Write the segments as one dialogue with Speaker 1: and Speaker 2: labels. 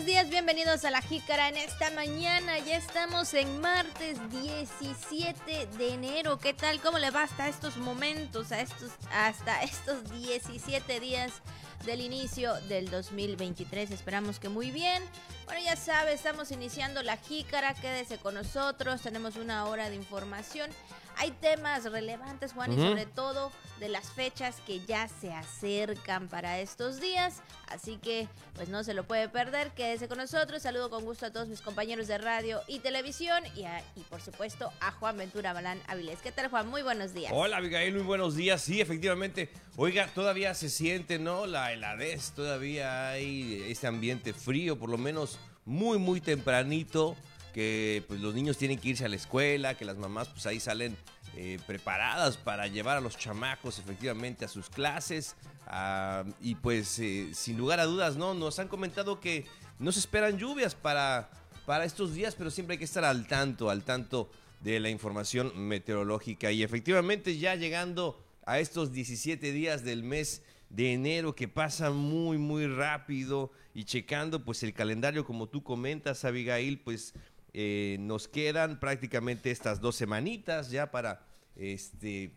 Speaker 1: buenos días, bienvenidos a La Jícara en esta mañana. Ya estamos en martes 17 de enero. ¿Qué tal? ¿Cómo le va hasta estos momentos, a estos, hasta estos 17 días del inicio del 2023? Esperamos que muy bien. Bueno, ya sabe, estamos iniciando La Jícara. Quédese con nosotros. Tenemos una hora de información. Hay temas relevantes, Juan, y sobre todo de las fechas que ya se acercan para estos días. Así que, pues no se lo puede perder. Quédese con nosotros. Saludo con gusto a todos mis compañeros de radio y televisión. Y, y por supuesto, a Juan Ventura Balán Avilés. ¿Qué tal, Juan? Muy buenos días.
Speaker 2: Hola, Abigail. Muy buenos días. Sí, efectivamente. Oiga, todavía se siente, ¿no? La heladez. Todavía hay este ambiente frío, por lo menos muy, muy tempranito que pues los niños tienen que irse a la escuela, que las mamás pues ahí salen eh, preparadas para llevar a los chamacos efectivamente a sus clases. Ah, y pues eh, sin lugar a dudas, ¿no? Nos han comentado que no se esperan lluvias para, para estos días, pero siempre hay que estar al tanto, al tanto de la información meteorológica. Y efectivamente ya llegando a estos 17 días del mes de enero que pasa muy muy rápido y checando pues el calendario como tú comentas Abigail pues eh, nos quedan prácticamente estas dos semanitas ya para, este,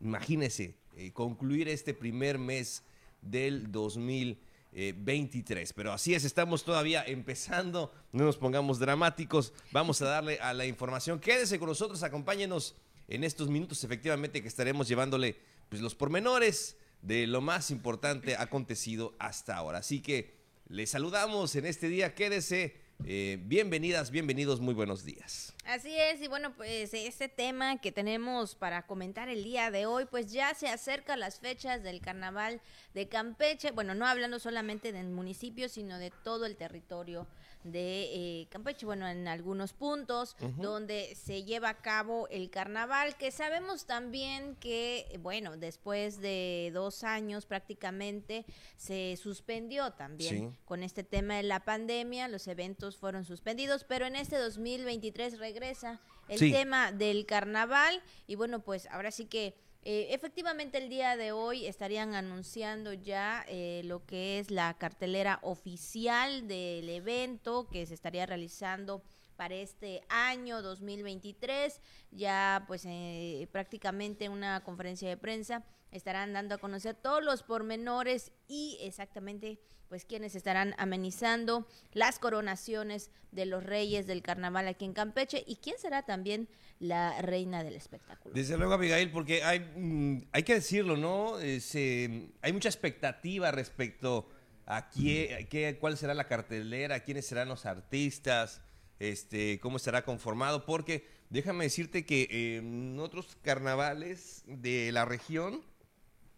Speaker 2: imagínese, eh, concluir este primer mes del 2023. Pero así es, estamos todavía empezando, no nos pongamos dramáticos, vamos a darle a la información. Quédese con nosotros, acompáñenos en estos minutos, efectivamente, que estaremos llevándole pues, los pormenores de lo más importante acontecido hasta ahora. Así que le saludamos en este día, quédese eh, bienvenidas, bienvenidos, muy buenos días.
Speaker 1: Así es, y bueno, pues este tema que tenemos para comentar el día de hoy, pues ya se acercan las fechas del carnaval de Campeche, bueno, no hablando solamente del municipio, sino de todo el territorio de eh, Campeche, bueno, en algunos puntos donde se lleva a cabo el carnaval, que sabemos también que, bueno, después de dos años prácticamente se suspendió también con este tema de la pandemia, los eventos fueron suspendidos, pero en este 2023 regresa el tema del carnaval y bueno, pues ahora sí que eh, efectivamente, el día de hoy estarían anunciando ya eh, lo que es la cartelera oficial del evento que se estaría realizando para este año 2023. Ya pues eh, prácticamente una conferencia de prensa estarán dando a conocer todos los pormenores y exactamente pues quienes estarán amenizando las coronaciones de los reyes del carnaval aquí en Campeche y quién será también la reina del espectáculo.
Speaker 2: Desde luego, Abigail, porque hay, mm, hay que decirlo, ¿no? hay mucha expectativa respecto a quién, qué, cuál será la cartelera, quiénes serán los artistas, este, cómo estará conformado, porque déjame decirte que en otros carnavales de la región,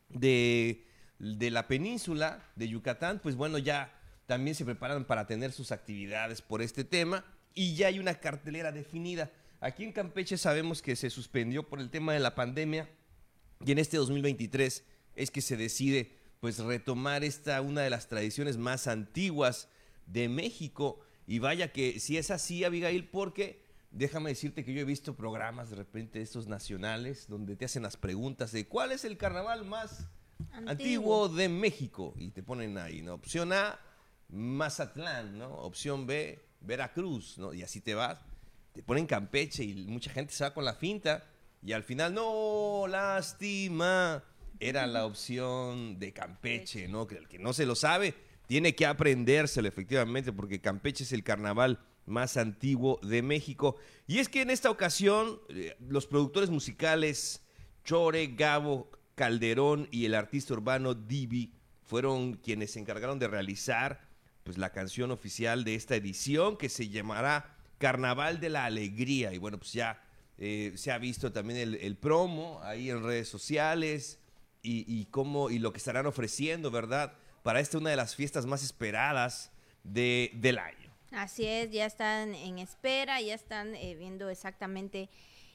Speaker 2: de de la península de Yucatán, pues bueno, ya también se preparan para tener sus actividades por este tema y ya hay una cartelera definida. Aquí en Campeche sabemos que se suspendió por el tema de la pandemia y en este 2023 es que se decide pues retomar esta una de las tradiciones más antiguas de México y vaya que si es así Abigail porque déjame decirte que yo he visto programas de repente estos nacionales donde te hacen las preguntas de cuál es el carnaval más Antiguo. de México. Y te ponen ahí, ¿no? Opción A, Mazatlán, ¿no? Opción B, Veracruz, ¿no? Y así te vas. Te ponen Campeche y mucha gente se va con la finta. Y al final, no, lástima. Era la opción de Campeche, ¿no? Que el que no se lo sabe tiene que aprendérselo efectivamente porque Campeche es el carnaval más antiguo de México. Y es que en esta ocasión eh, los productores musicales Chore, Gabo, Calderón y el artista urbano Divi fueron quienes se encargaron de realizar pues, la canción oficial de esta edición que se llamará Carnaval de la Alegría. Y bueno, pues ya eh, se ha visto también el, promo ahí en redes sociales y, cómo, y lo que estarán ofreciendo, ¿verdad? Para esta una de las fiestas más esperadas de, del año.
Speaker 1: Así es, ya están en espera, ya están eh, viendo exactamente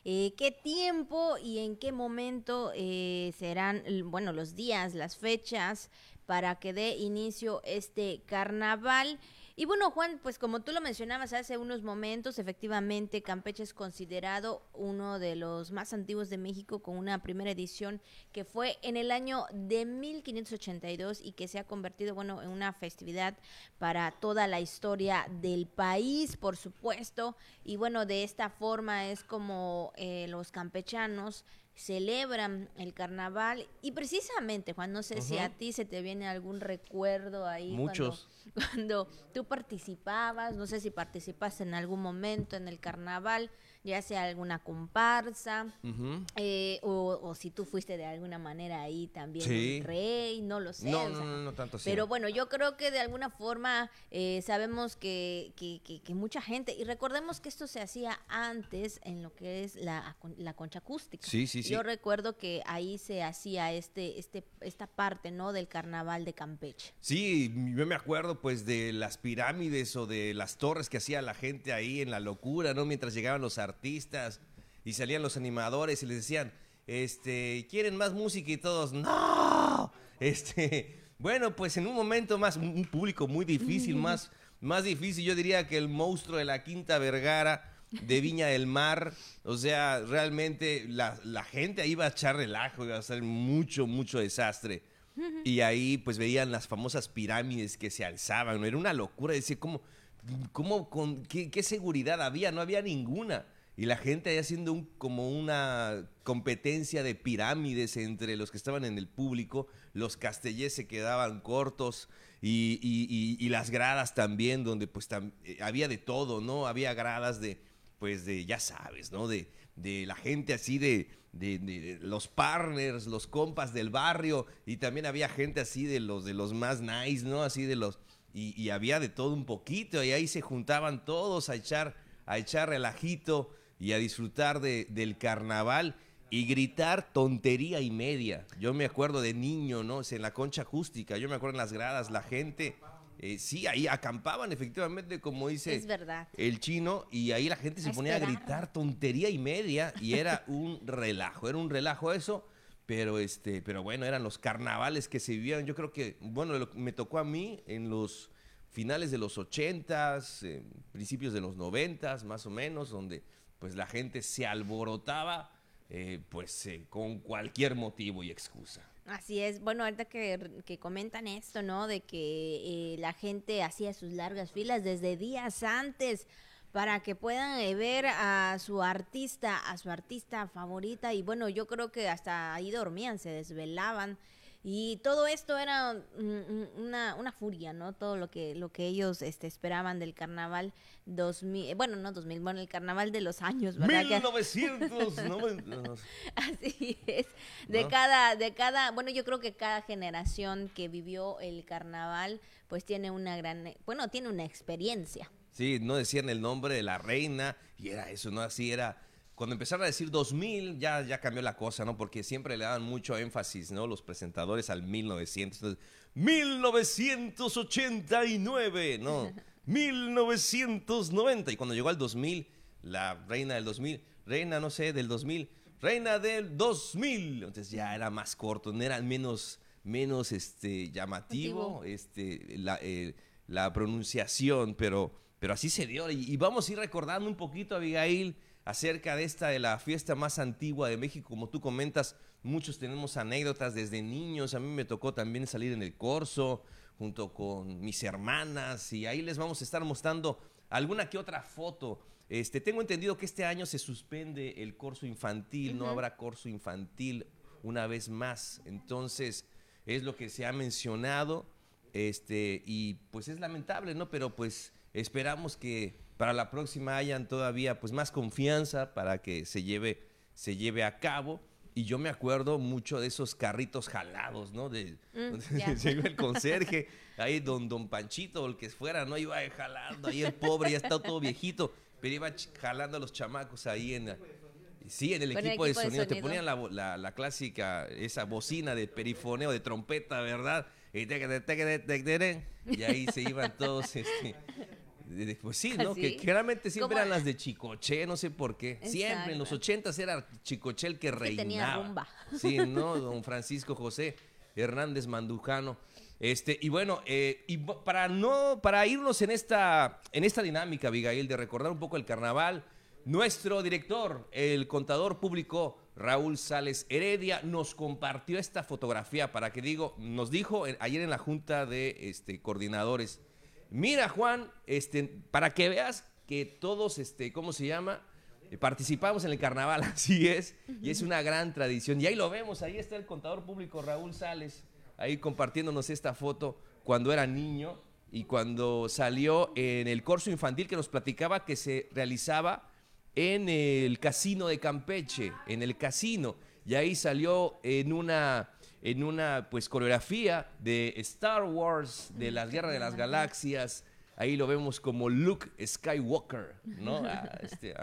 Speaker 1: eh, qué tiempo y en qué momento eh, serán, bueno, los días, las fechas, para que dé inicio este carnaval. Y bueno, Juan, pues como tú lo mencionabas hace unos momentos, efectivamente Campeche es considerado uno de los más antiguos de México con una primera edición que fue en el año de 1582 y que se ha convertido, bueno, en una festividad para toda la historia del país, por supuesto. Y bueno, de esta forma es como eh, los campechanos celebran el carnaval y precisamente Juan no sé si a ti se te viene algún recuerdo ahí
Speaker 2: muchos.
Speaker 1: cuando tú participabas, no sé si participaste en algún momento en el carnaval, ya sea alguna comparsa, eh, o, si tú fuiste de alguna manera ahí también rey, no lo sé.
Speaker 2: No, no, no, tanto así.
Speaker 1: Pero bueno, yo creo que de alguna forma eh, sabemos que, que, que, mucha gente, y recordemos que esto se hacía antes en lo que es la, la concha acústica.
Speaker 2: Sí, sí, sí.
Speaker 1: Yo recuerdo que ahí se hacía este, este, esta parte, ¿no? Del carnaval de Campeche.
Speaker 2: Sí, yo me acuerdo pues de las pirámides o de las torres que hacía la gente ahí en la locura, ¿no? Mientras llegaban los artistas y salían los animadores y les decían, este, ¿quieren más música? Y todos, no. Este, bueno, pues en un momento más, un público muy difícil, más, más difícil, yo diría que el monstruo de la Quinta Vergara de Viña del Mar. O sea, realmente la, la, gente ahí iba a echar relajo, iba a hacer mucho, mucho desastre. Y ahí pues veían las famosas pirámides que se alzaban, ¿no? Era una locura, decir, ¿cómo, cómo, con, qué, seguridad había? No había ninguna. Y la gente ahí haciendo un, como una competencia de pirámides entre los que estaban en el público, los castellés se quedaban cortos y, y, las gradas también, donde pues eh, había de todo, ¿no? Había gradas de, pues de, ya sabes, ¿no? De, la gente así de, de, los partners, los compas del barrio, y también había gente así de los, de los más nice, ¿no? Así de los, y, había de todo un poquito, y ahí se juntaban todos a echar, a echar relajito y a disfrutar de, del carnaval y gritar tontería y media. Yo me acuerdo de niño, ¿no? En la concha acústica, yo me acuerdo en las gradas, la gente eh, sí, ahí acampaban efectivamente, como dice el chino, y ahí la gente se ponía a gritar tontería y media, y era un relajo, era un relajo eso, pero este, pero bueno, eran los carnavales que se vivían. Yo creo que, bueno, me tocó a mí en los finales de los ochentas, principios de los noventas, más o menos, donde pues la gente se alborotaba, eh, pues eh, con cualquier motivo y excusa.
Speaker 1: Así es, bueno, ahorita que, comentan esto, ¿no? De que eh, la gente hacía sus largas filas desde días antes para que puedan eh, ver a su artista, a su artista favorita y bueno, yo creo que hasta ahí dormían, se desvelaban y todo esto era una, una, furia, ¿no? Todo lo que, lo que ellos este, esperaban del carnaval 2000, eh, bueno, no 2000, bueno, el carnaval de los años,
Speaker 2: ¿verdad? 1990.
Speaker 1: Así es. De cada, de cada, bueno, yo creo que cada generación que vivió el carnaval, pues tiene una gran, bueno, tiene una experiencia.
Speaker 2: Sí, no decían el nombre de la reina y era eso, ¿no? Así era cuando empezaron a decir 2000, ya, ya cambió la cosa, ¿no? Porque siempre le daban mucho énfasis, ¿no? Los presentadores al 1900. Entonces, 1989, ¿no? 1990. Y cuando llegó al 2000, la reina del 2000, reina, no sé, del 2000, reina del 2000. Entonces ya era más corto, no era menos, menos este, llamativo este, la, eh, la pronunciación, pero, pero así se dio. Y, y vamos a ir recordando un poquito, Abigail acerca de esta, de la fiesta más antigua de México. Como tú comentas, muchos tenemos anécdotas desde niños. A mí me tocó también salir en el corso junto con mis hermanas y ahí les vamos a estar mostrando alguna que otra foto. Este, tengo entendido que este año se suspende el corso infantil, no habrá corso infantil una vez más. Entonces, es lo que se ha mencionado. Este, y pues es lamentable, ¿no? Pero pues esperamos que para la próxima hayan todavía pues más confianza para que se lleve, se lleve a cabo. Y yo me acuerdo mucho de esos carritos jalados, ¿no? De, mm, el conserje, ahí don, don Panchito o el que fuera, ¿no? Iba jalando, ahí el pobre ya está todo viejito, pero iba jalando a los chamacos ahí en... Sí, en el equipo, de, sonido. Te ponían la, la, clásica, esa bocina de perifoneo, de trompeta, ¿verdad? Y, y ahí se iban todos este, pues sí, ¿no? Que generalmente siempre eran las de Chicoche, no sé por qué. Siempre en los ochentas era Chicoche el que reinaba.
Speaker 1: tenía rumba.
Speaker 2: Sí, ¿no? Don Francisco José Hernández Mandujano. Este, y bueno, eh, y para no, para irnos en esta, en esta dinámica, Abigail, de recordar un poco el carnaval, nuestro director, el contador público Raúl Sales Heredia, nos compartió esta fotografía para que digo, nos dijo ayer en la junta de este, coordinadores, mira Juan, este, para que veas que todos, este, ¿cómo se llama? Eh, participamos en el carnaval, así es, y es una gran tradición. Y ahí lo vemos, ahí está el contador público Raúl Sales ahí compartiéndonos esta foto cuando era niño y cuando salió en el curso infantil que nos platicaba que se realizaba en el casino de Campeche, en el casino, y ahí salió en una en una pues coreografía de Star Wars, de las Guerras de las Galaxias. Ahí lo vemos como Luke Skywalker, ¿no? A, este,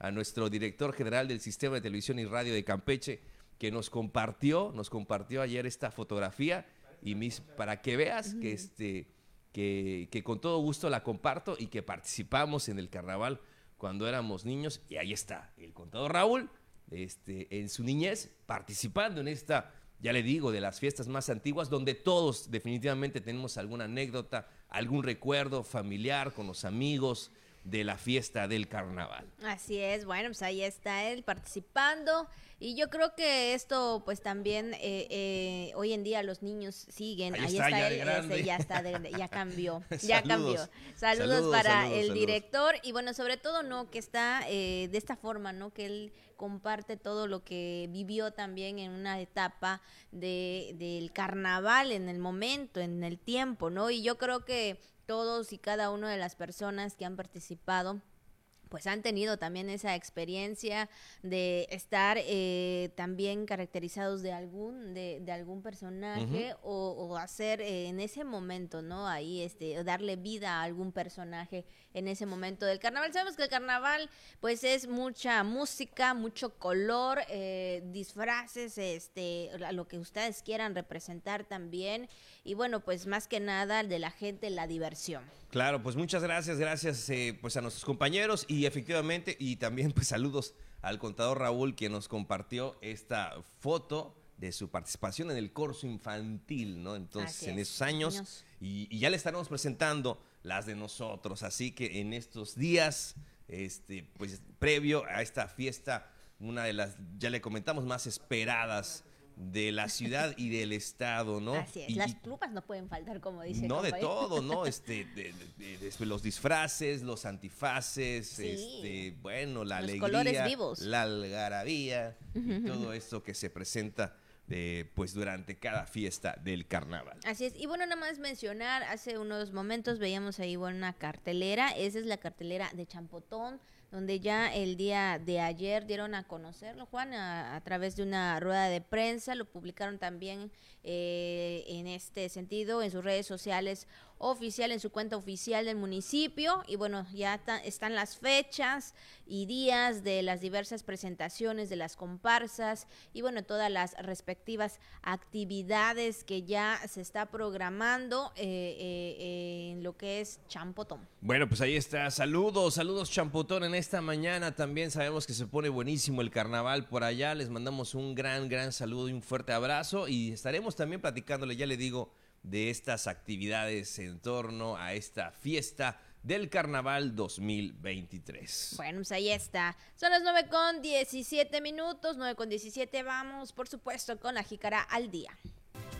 Speaker 2: a nuestro director general del Sistema de Televisión y Radio de Campeche, que nos compartió, nos compartió ayer esta fotografía y mis, para que veas que, este, que, que con todo gusto la comparto y que participamos en el carnaval cuando éramos niños y ahí está el contador Raúl este, en su niñez participando en esta, ya le digo, de las fiestas más antiguas donde todos definitivamente tenemos alguna anécdota, algún recuerdo familiar con los amigos, de la fiesta del carnaval.
Speaker 1: Así es, bueno, pues ahí está él participando y yo creo que esto pues también eh, eh, hoy en día los niños siguen, ahí, está, él, ya está, ya cambió, ya cambió. Saludos, para el director y bueno, sobre todo, ¿no? Que está eh, de esta forma, ¿no? Que él comparte todo lo que vivió también en una etapa de, del carnaval, en el momento, en el tiempo, ¿no? Y yo creo que todos y cada una de las personas que han participado pues han tenido también esa experiencia de estar eh, también caracterizados de algún de, algún personaje o, hacer eh, en ese momento no ahí este darle vida a algún personaje en ese momento del carnaval. Sabemos que el carnaval pues es mucha música mucho color eh, disfraces este lo que ustedes quieran representar también y bueno pues más que nada de la gente la diversión
Speaker 2: Claro, pues muchas gracias, gracias eh, pues a nuestros compañeros y efectivamente, y también pues saludos al contador Raúl que nos compartió esta foto de su participación en el curso infantil, ¿no? Entonces, en esos años, y, ya le estaremos presentando las de nosotros, así que en estos días, este, pues previo a esta fiesta, una de las, ya le comentamos, más esperadas de la ciudad y del estado, ¿no?
Speaker 1: Así es, las plumas no pueden faltar, como dice.
Speaker 2: No, de todo, ¿no? Este, de, los disfraces, los antifaces, este, bueno, la los alegría, vivos. la algarabía, y todo esto que se presenta eh, pues durante cada fiesta del carnaval.
Speaker 1: Así es, y bueno, nada más mencionar, hace unos momentos veíamos ahí una cartelera, esa es la cartelera de Champotón, donde ya el día de ayer dieron a conocerlo, Juan, a, través de una rueda de prensa, lo publicaron también eh, en este sentido en sus redes sociales oficial, en su cuenta oficial del municipio. Y bueno, ya están las fechas y días de las diversas presentaciones de las comparsas y bueno, todas las respectivas actividades que ya se está programando eh, eh, en lo que es Champotón.
Speaker 2: Bueno, pues ahí está. Saludos, saludos Champotón en esta mañana. También sabemos que se pone buenísimo el carnaval por allá. Les mandamos un gran, gran saludo y un fuerte abrazo y estaremos también platicándole, ya le digo, de estas actividades en torno a esta fiesta del Carnaval 2023.
Speaker 1: Bueno, pues ahí está. Son las 9 con 17 minutos, 9 con 17 vamos, por supuesto, con la jícara al día.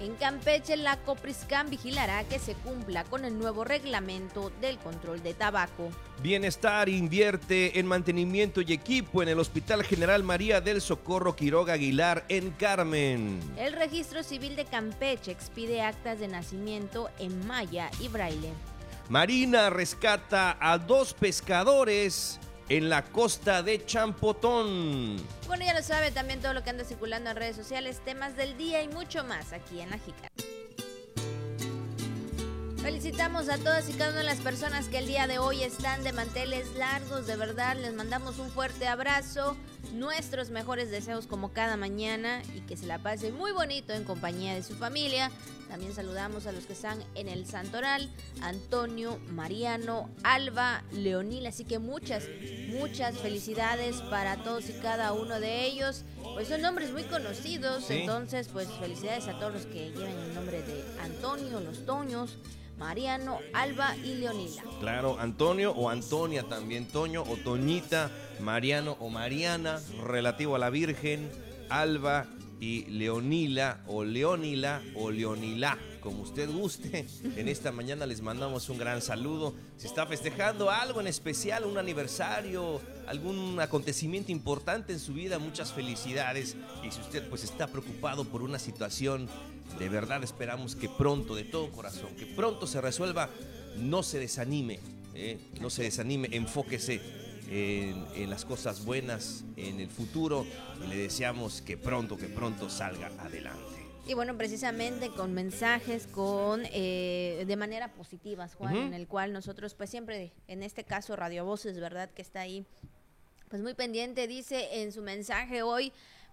Speaker 1: En Campeche, la Copriscan vigilará que se cumpla con el nuevo reglamento del control de tabaco.
Speaker 2: Bienestar invierte en mantenimiento y equipo en el Hospital General María del Socorro Quiroga Aguilar en Carmen.
Speaker 1: El Registro Civil de Campeche expide actas de nacimiento en maya y braille.
Speaker 2: Marina rescata a dos pescadores en la costa de Champotón.
Speaker 1: Bueno, ya lo sabe también todo lo que anda circulando en redes sociales, temas del día y mucho más aquí en La. Felicitamos a todas y cada una de las personas que el día de hoy están de manteles largos, de verdad, les mandamos un fuerte abrazo nuestros mejores deseos como cada mañana y que se la pase muy bonito en compañía de su familia. También saludamos a los que están en el Santoral, Antonio, Mariano, Alba, Leonil, así que muchas, muchas felicidades para todos y cada uno de ellos. Pues son nombres muy conocidos, entonces pues felicidades a todos los que lleven el nombre de Antonio, los Toños. Mariano, Alba y Leonila.
Speaker 2: Claro, Antonio o Antonia también, Toño o Toñita, Mariano o Mariana, relativo a la Virgen, Alba y Leonila o Leonila o Leonila, como usted guste. En esta mañana les mandamos un gran saludo. Si está festejando algo en especial, un aniversario, algún acontecimiento importante en su vida, muchas felicidades. Y si usted pues está preocupado por una situación de verdad esperamos que pronto, de todo corazón, que pronto se resuelva. No se desanime, ¿eh? no se desanime, enfóquese en, las cosas buenas, en el futuro y le deseamos que pronto, que pronto salga adelante.
Speaker 1: Y bueno, precisamente con mensajes, con eh, de manera positiva, Juan, en el cual nosotros, pues siempre, en este caso Radio Voces, ¿verdad? Que está ahí, pues muy pendiente, dice en su mensaje hoy,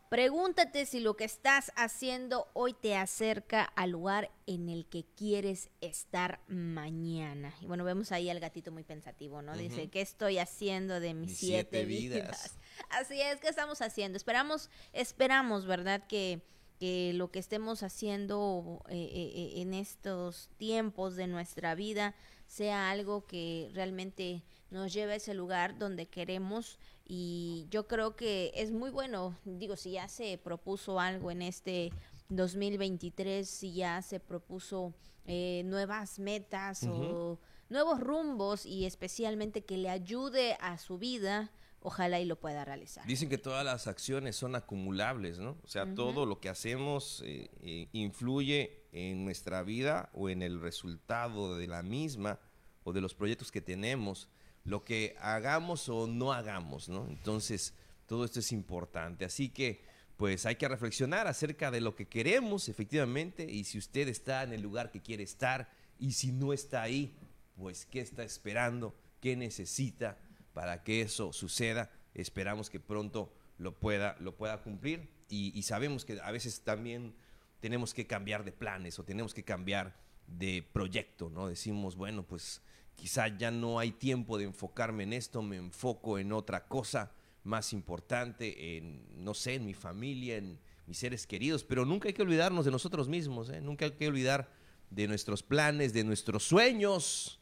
Speaker 1: Pregúntate si lo que estás haciendo hoy te acerca al lugar en el que quieres estar mañana. Y bueno, vemos ahí al gatito muy pensativo, ¿no? Dice, ¿qué estoy haciendo de mis, siete, vidas? Así es, ¿qué estamos haciendo? Esperamos, esperamos, ¿verdad? Que, que lo que estemos haciendo eh, eh, eh, en estos tiempos de nuestra vida sea algo que realmente nos lleve a ese lugar donde queremos y yo creo que es muy bueno, digo, si ya se propuso algo en este 2023, si ya se propuso eh, nuevas metas o nuevos rumbos y especialmente que le ayude a su vida, ojalá y lo pueda realizar.
Speaker 2: Dicen que todas las acciones son acumulables, ¿no? O sea, todo lo que hacemos eh, eh, influye en nuestra vida o en el resultado de la misma o de los proyectos que tenemos lo que hagamos o no hagamos, ¿no? Entonces, todo esto es importante. Así que, pues hay que reflexionar acerca de lo que queremos, efectivamente, y si usted está en el lugar que quiere estar, y si no está ahí, pues qué está esperando, qué necesita para que eso suceda. Esperamos que pronto lo pueda, lo pueda cumplir y, y sabemos que a veces también tenemos que cambiar de planes o tenemos que cambiar de proyecto, ¿no? Decimos, bueno, pues quizá ya no hay tiempo de enfocarme en esto, me enfoco en otra cosa más importante, en, no sé, en mi familia, en mis seres queridos, pero nunca hay que olvidarnos de nosotros mismos, ¿eh? nunca hay que olvidar de nuestros planes, de nuestros sueños,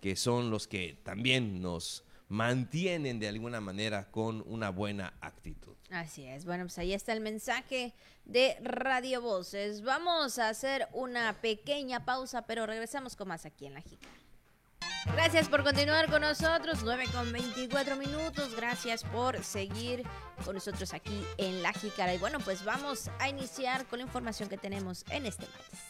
Speaker 2: que son los que también nos mantienen de alguna manera con una buena actitud.
Speaker 1: Así es. Bueno, pues ahí está el mensaje de Radio Voces. Vamos a hacer una pequeña pausa, pero regresamos con más aquí en La Jica. Gracias por continuar con nosotros, 9 con 24 minutos. Gracias por seguir con nosotros aquí en La Jícara. Y bueno, pues vamos a iniciar con la información que tenemos en este martes.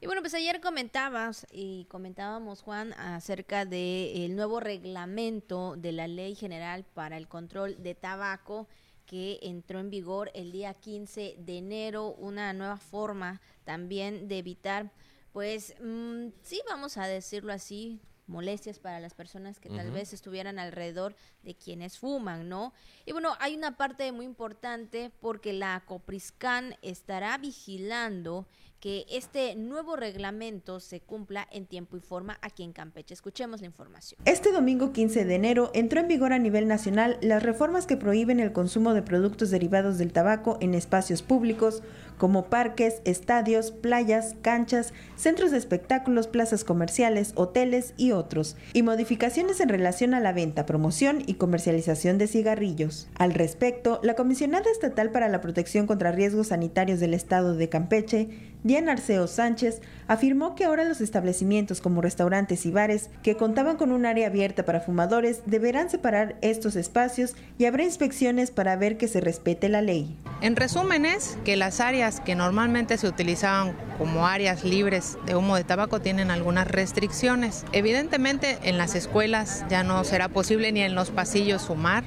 Speaker 1: Y bueno, pues ayer comentabas y comentábamos, Juan, acerca del nuevo reglamento de la Ley General para el Control de Tabaco que entró en vigor el día 15 de enero, una nueva forma también de evitar, pues mm, sí, vamos a decirlo así, molestias para las personas que tal vez estuvieran alrededor de quienes fuman, ¿no? Y bueno, hay una parte muy importante porque la Copriscan estará vigilando que este nuevo reglamento se cumpla en tiempo y forma aquí en Campeche. Escuchemos la información.
Speaker 3: Este domingo 15 de enero entró en vigor a nivel nacional las reformas que prohíben el consumo de productos derivados del tabaco en espacios públicos como parques, estadios, playas, canchas, centros de espectáculos, plazas comerciales, hoteles y otros, y modificaciones en relación a la venta, promoción y comercialización de cigarrillos. Al respecto, la Comisionada Estatal para la Protección contra Riesgos Sanitarios del Estado de Campeche, Diana Arceo Sánchez, afirmó que ahora los establecimientos como restaurantes y bares que contaban con un área abierta para fumadores deberán separar estos espacios y habrá inspecciones para ver que se respete la ley.
Speaker 4: En resumen es que las áreas que normalmente se utilizaban como áreas libres de humo de tabaco tienen algunas restricciones. Evidentemente en las escuelas ya no será posible ni en los pasillos fumar.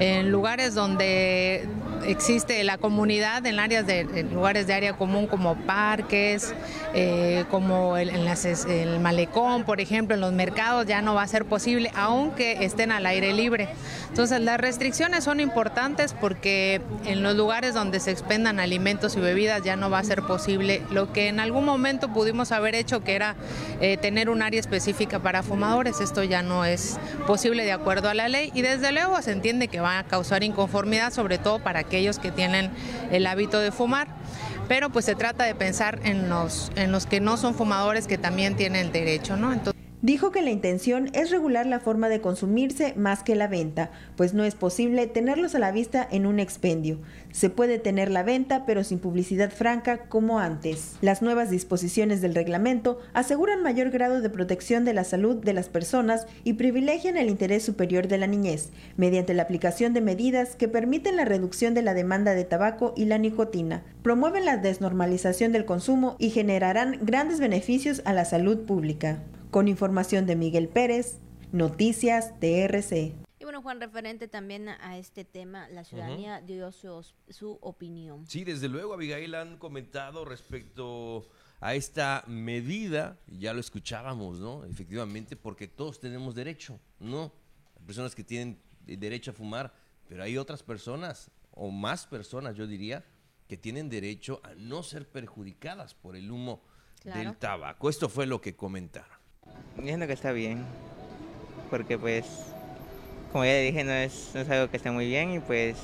Speaker 4: En lugares donde existe la comunidad en áreas de en lugares de área común como parques, eh, como el, en el malecón, por ejemplo, en los mercados ya no va a ser posible, aunque estén al aire libre. Entonces las restricciones son importantes porque en los lugares donde se expendan alimentos y bebidas ya no va a ser posible lo que en algún momento pudimos haber hecho, que era eh, tener un área específica para fumadores. Esto ya no es posible de acuerdo a la ley y desde luego se entiende que va a causar inconformidad, sobre todo para aquellos que tienen el hábito de fumar. Pero pues se trata de pensar en los, en los que no son fumadores que también tienen derecho, ¿no? Entonces,
Speaker 3: Dijo que la intención es regular la forma de consumirse más que la venta, pues no es posible tenerlos a la vista en un expendio. Se puede tener la venta, pero sin publicidad franca como antes. Las nuevas disposiciones del reglamento aseguran mayor grado de protección de la salud de las personas y privilegian el interés superior de la niñez, mediante la aplicación de medidas que permiten la reducción de la demanda de tabaco y la nicotina, promueven la desnormalización del consumo y generarán grandes beneficios a la salud pública. Con información de Miguel Pérez, Noticias TRC.
Speaker 1: Y bueno, Juan, referente también a este tema, la ciudadanía dio su, su, opinión.
Speaker 2: Sí, desde luego, Abigail han comentado respecto a esta medida, ya lo escuchábamos, ¿no? Efectivamente, porque todos tenemos derecho, ¿no? Hay personas que tienen derecho a fumar, pero hay otras personas, o más personas, yo diría, que tienen derecho a no ser perjudicadas por el humo del tabaco. Esto fue lo que comentaron.
Speaker 5: Siento que está bien, porque pues, como ya dije, no es, no es algo que esté muy bien y pues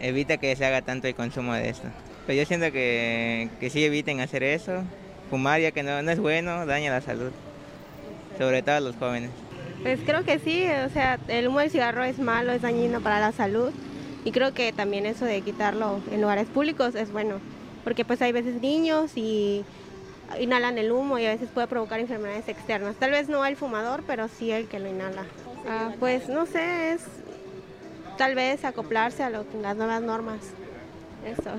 Speaker 5: evita que se haga tanto el consumo de esto. Pero yo siento que, que sí eviten hacer eso, fumar ya que no, no es bueno, daña la salud, sobre todo a los jóvenes.
Speaker 6: Pues creo que sí, o sea, el humo del cigarro es malo, es dañino para la salud y creo que también eso de quitarlo en lugares públicos es bueno, porque pues hay veces niños y inhalan el humo y a veces puede provocar enfermedades externas. Tal vez no el fumador, pero sí el que lo inhala. Ah, pues no sé, es tal vez acoplarse a, las nuevas normas. Eso.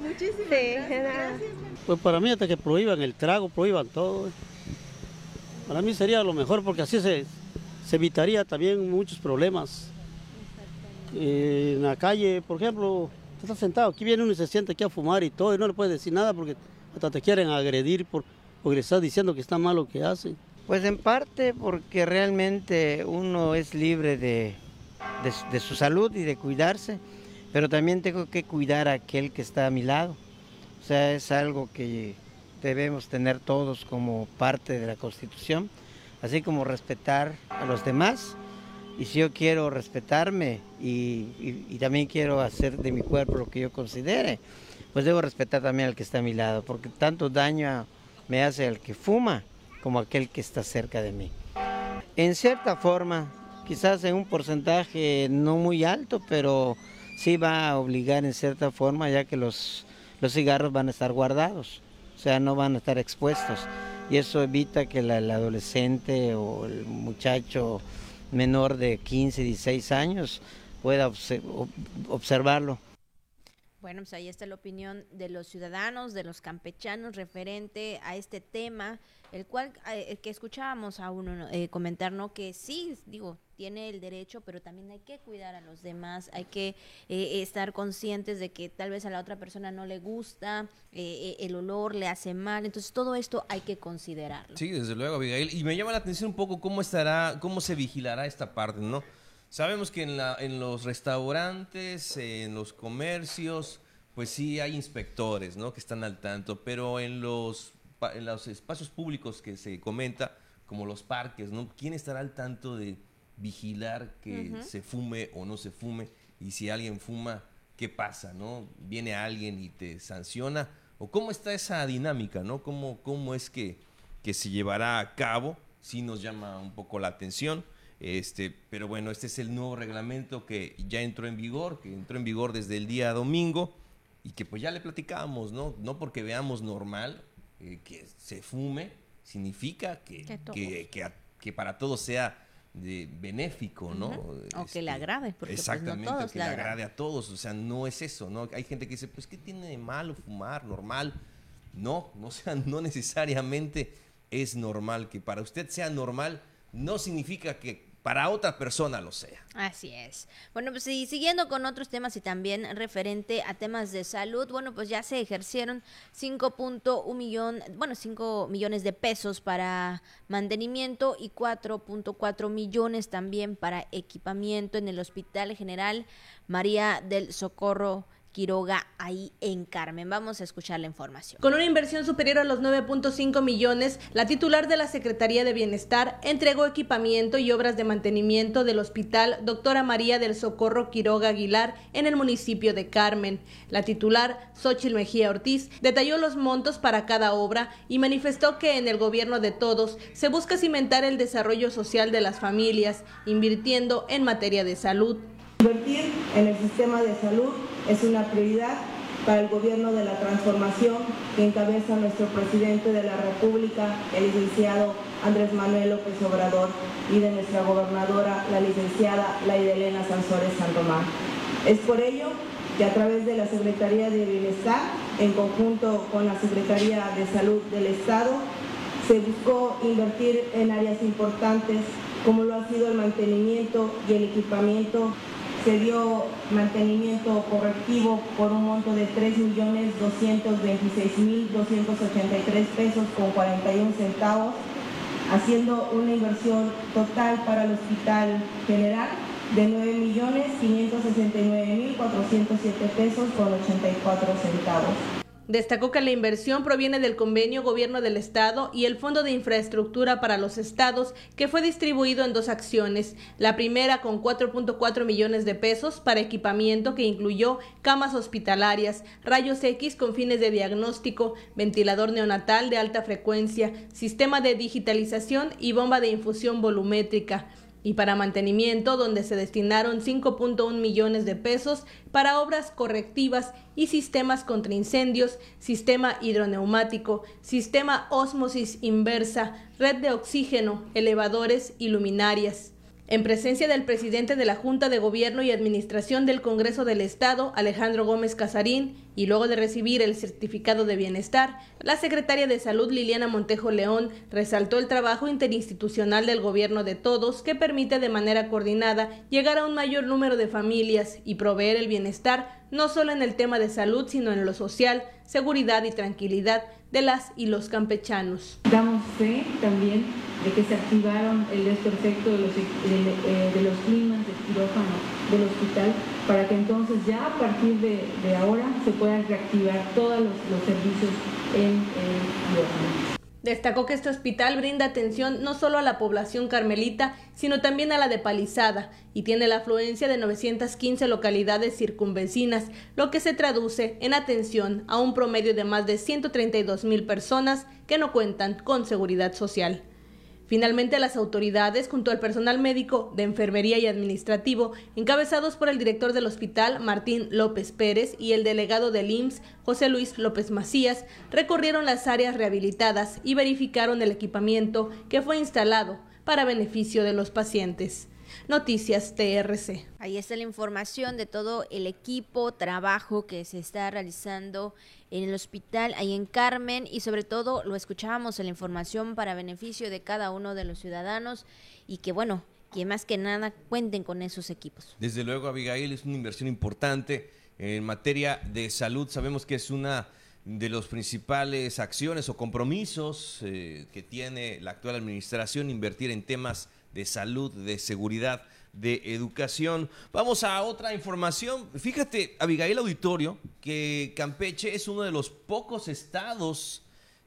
Speaker 7: Muchísimas gracias. Pues para mí hasta que prohíban el trago, prohíban todo. Para mí sería lo mejor porque así se, se evitaría también muchos problemas. en la calle, por ejemplo, estás sentado, aquí viene uno y se siente aquí a fumar y todo y no le puedes decir nada porque hasta te quieren agredir por, porque le estás diciendo que está mal lo que hace.
Speaker 8: Pues en parte porque realmente uno es libre de, de, su salud y de cuidarse, pero también tengo que cuidar a aquel que está a mi lado. O sea, es algo que debemos tener todos como parte de la Constitución, así como respetar a los demás. Y si yo quiero respetarme y, y también quiero hacer de mi cuerpo lo que yo considere, pues debo respetar también al que está a mi lado, porque tanto daño me hace el que fuma como aquel que está cerca de mí. En cierta forma, quizás en un porcentaje no muy alto, pero sí va a obligar en cierta forma, ya que los, los cigarros van a estar guardados, o sea, no van a estar expuestos. Y eso evita que el adolescente o el muchacho menor de 15, 16 años pueda observarlo
Speaker 1: bueno, pues ahí está la opinión de los ciudadanos, de los campechanos referente a este tema, el cual eh, que escuchábamos a uno eh, comentar, ¿no? Que sí, digo, tiene el derecho, pero también hay que cuidar a los demás, hay que eh, estar conscientes de que tal vez a la otra persona no le gusta, el olor le hace mal, entonces todo esto hay que considerarlo.
Speaker 2: Sí, desde luego, Abigail, y me llama la atención un poco cómo estará, cómo se vigilará esta parte, ¿no? Sabemos que en, la, en los restaurantes, en los comercios, pues sí hay inspectores, ¿no? Que están al tanto, pero en los, en los espacios públicos que se comenta, como los parques, ¿no? ¿Quién estará al tanto de vigilar que se fume o no se fume? Y si alguien fuma, ¿qué pasa, no? ¿Viene alguien y te sanciona? ¿O cómo está esa dinámica, no? ¿Cómo, cómo es que, que se llevará a cabo? Sí nos llama un poco la atención. Este, pero bueno, este es el nuevo reglamento que ya entró en vigor, que entró en vigor desde el día domingo y que pues ya le platicamos, ¿no? No porque veamos normal eh, que se fume, significa que, que, que, para todos sea de benéfico, ¿no?
Speaker 1: O que le este, agrade, porque
Speaker 2: pues, exactamente, que le agrade a todos, o sea, no es eso, ¿no? Hay gente que dice, pues, ¿qué tiene de malo fumar? Normal. No, no, sea, no necesariamente es normal. Que para usted sea normal no significa que para otra persona lo sea.
Speaker 1: Así es. Bueno, pues y siguiendo con otros temas y también referente a temas de salud, bueno, pues ya se ejercieron 5.1 millón, bueno, 5 millones de pesos para mantenimiento y 4.4 millones también para equipamiento en el Hospital General María del Socorro Quiroga ahí en Carmen. Vamos a escuchar la información.
Speaker 9: Con una inversión superior a los 9.5 millones, la titular de la Secretaría de Bienestar entregó equipamiento y obras de mantenimiento del Hospital Doctora María del Socorro Quiroga Aguilar en el municipio de Carmen. La titular, Xochil Mejía Ortiz, detalló los montos para cada obra y manifestó que en el gobierno de todos se busca cimentar el desarrollo social de las familias, invirtiendo en materia de salud.
Speaker 10: Invertir en el sistema de salud es una prioridad para el gobierno de la transformación que encabeza nuestro presidente de la República, el licenciado Andrés Manuel López Obrador, y de nuestra gobernadora, la licenciada Laida Elena Sansores San Román. Es por ello que a través de la Secretaría de Bienestar, en conjunto con la Secretaría de Salud del Estado, se buscó invertir en áreas importantes como lo ha sido el mantenimiento y el equipamiento se dio mantenimiento correctivo por un monto de 3.226.283 pesos con 41 centavos, haciendo una inversión total para el Hospital General de 9.569.407 pesos con 84 centavos.
Speaker 9: Destacó que la inversión proviene del convenio Gobierno del Estado y el Fondo de Infraestructura para los Estados, que fue distribuido en dos acciones. La primera con 4.4 millones de pesos para equipamiento que incluyó camas hospitalarias, rayos X con fines de diagnóstico, ventilador neonatal de alta frecuencia, sistema de digitalización y bomba de infusión volumétrica y para mantenimiento, donde se destinaron 5.1 millones de pesos para obras correctivas y sistemas contra incendios, sistema hidroneumático, sistema ósmosis inversa, red de oxígeno, elevadores y luminarias. En presencia del presidente de la Junta de Gobierno y Administración del Congreso del Estado, Alejandro Gómez Casarín, y luego de recibir el certificado de bienestar, la secretaria de Salud Liliana Montejo León resaltó el trabajo interinstitucional del gobierno de todos que permite de manera coordinada llegar a un mayor número de familias y proveer el bienestar no solo en el tema de salud, sino en lo social, seguridad y tranquilidad de las y los campechanos.
Speaker 11: Damos fe también de que se activaron el desperfecto de los, de, eh, de los climas de del hospital para que entonces ya a partir de, ahora se puedan reactivar todos los, servicios en quirófano.
Speaker 9: Destacó que este hospital brinda atención no solo a la población carmelita, sino también a la de Palizada, y tiene la afluencia de 915 localidades circunvecinas, lo que se traduce en atención a un promedio de más de 132 mil personas que no cuentan con seguridad social. Finalmente, las autoridades, junto al personal médico, de enfermería y administrativo, encabezados por el director del hospital, Martín López Pérez, y el delegado del IMSS, José Luis López Macías, recorrieron las áreas rehabilitadas y verificaron el equipamiento que fue instalado para beneficio de los pacientes. Noticias TRC.
Speaker 1: Ahí está la información de todo el equipo, trabajo que se está realizando en el hospital, ahí en Carmen, y sobre todo lo escuchábamos en la información para beneficio de cada uno de los ciudadanos y que bueno, que más que nada cuenten con esos equipos.
Speaker 2: Desde luego, Abigail, es una inversión importante en materia de salud. Sabemos que es una de las principales acciones o compromisos eh, que tiene la actual administración, invertir en temas de salud, de seguridad, de educación. Vamos a otra información. Fíjate, Abigail Auditorio, que Campeche es uno de los pocos estados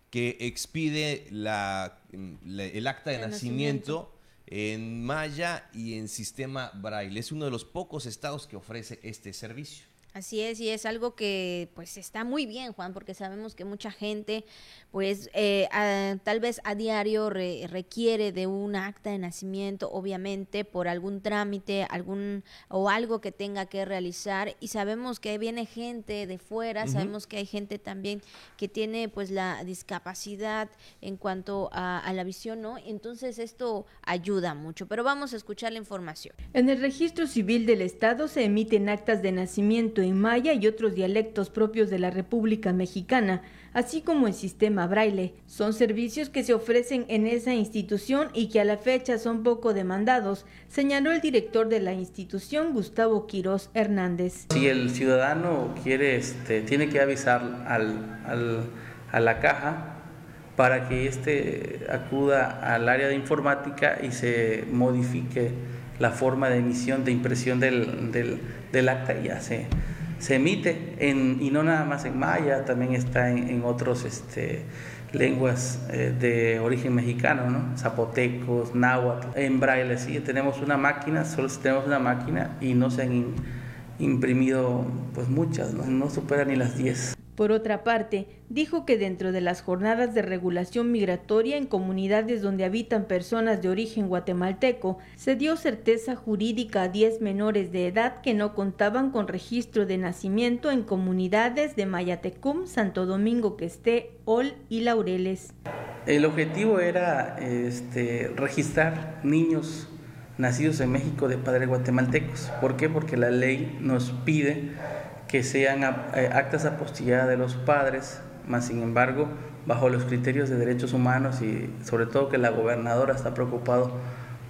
Speaker 2: que expide la, el acta de nacimiento, en maya y en sistema braille. Es uno de los pocos estados que ofrece este servicio.
Speaker 1: Así es, y es algo que pues está muy bien, Juan, porque sabemos que mucha gente pues eh, tal vez a diario requiere de un acta de nacimiento, obviamente por algún trámite, algún o algo que tenga que realizar y sabemos que viene gente de fuera, sabemos que hay gente también que tiene pues la discapacidad en cuanto a, a la visión, ¿no? Entonces esto ayuda mucho, pero vamos a escuchar la información.
Speaker 12: En el registro civil del estado se emiten actas de nacimiento en maya y otros dialectos propios de la República Mexicana, así como el sistema braille. Son servicios que se ofrecen en esa institución y que a la fecha son poco demandados, señaló el director de la institución, Gustavo Quirós Hernández.
Speaker 13: Si el ciudadano quiere, este, tiene que avisar al, a la caja para que éste acuda al área de informática y se modifique la forma de emisión, de impresión del, acta y ya se emite, en, y no nada más en maya, también está en, en otros este, lenguas eh, de origen mexicano, ¿no? zapotecos, náhuatl, en braille, sí, tenemos una máquina, solo tenemos una máquina y no se han imprimido pues muchas, no, no superan ni las 10.
Speaker 12: Por otra parte, dijo que dentro de las jornadas de regulación migratoria en comunidades donde habitan personas de origen guatemalteco, se dio certeza jurídica a 10 menores de edad que no contaban con registro de nacimiento en comunidades de Mayatecum, Santo Domingo Questé, Ol y Laureles.
Speaker 13: El objetivo era este, registrar niños nacidos en México de padres guatemaltecos. ¿Por qué? Porque la ley nos pide que sean eh, actas apostilladas de los padres, más sin embargo, bajo los criterios de derechos humanos y sobre todo que la gobernadora está preocupado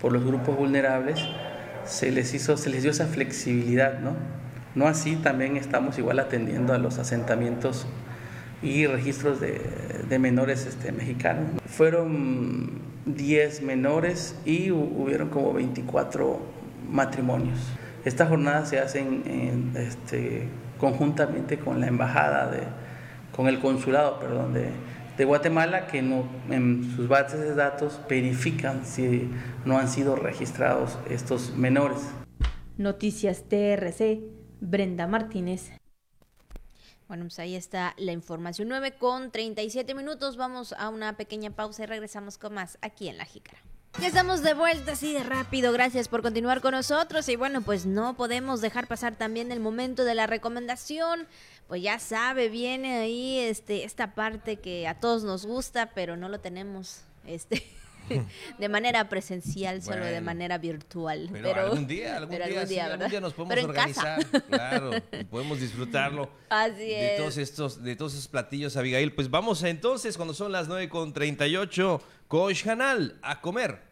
Speaker 13: por los grupos vulnerables, se les hizo, se les dio esa flexibilidad, ¿no? No así también estamos igual atendiendo a los asentamientos y registros de, de menores este, mexicanos. Fueron 10 menores y hubieron como 24 matrimonios. Estas jornadas se hacen en, este, conjuntamente con la embajada, de, con el consulado, perdón, de, de Guatemala, que no, en sus bases de datos verifican si no han sido registrados estos menores.
Speaker 12: Noticias TRC, Brenda Martínez.
Speaker 1: Bueno, pues ahí está la información. 9 con 37 minutos. Vamos a una pequeña pausa y regresamos con más aquí en La Jícara. Ya estamos de vuelta así de rápido, gracias por continuar con nosotros. Y bueno, pues no podemos dejar pasar también el momento de la recomendación, pues ya sabe, viene ahí este esta parte que a todos nos gusta, pero no lo tenemos este de manera presencial, solo de manera virtual.
Speaker 2: Pero, algún día, algún, día, algún, día, nos podemos organizar, claro, y podemos disfrutarlo.
Speaker 1: Así
Speaker 2: de todos estos, de todos esos platillos, Abigail. Pues vamos entonces, cuando son las 9 con 38, Coach Hanal, a comer.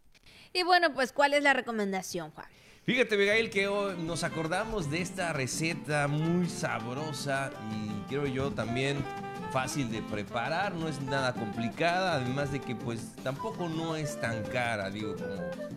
Speaker 1: Y bueno, pues, ¿cuál es la recomendación, Juan?
Speaker 2: Fíjate, Abigail, que hoy nos acordamos de esta receta muy sabrosa y quiero yo también fácil de preparar, no es nada complicada, además de que pues tampoco no es tan cara, digo, como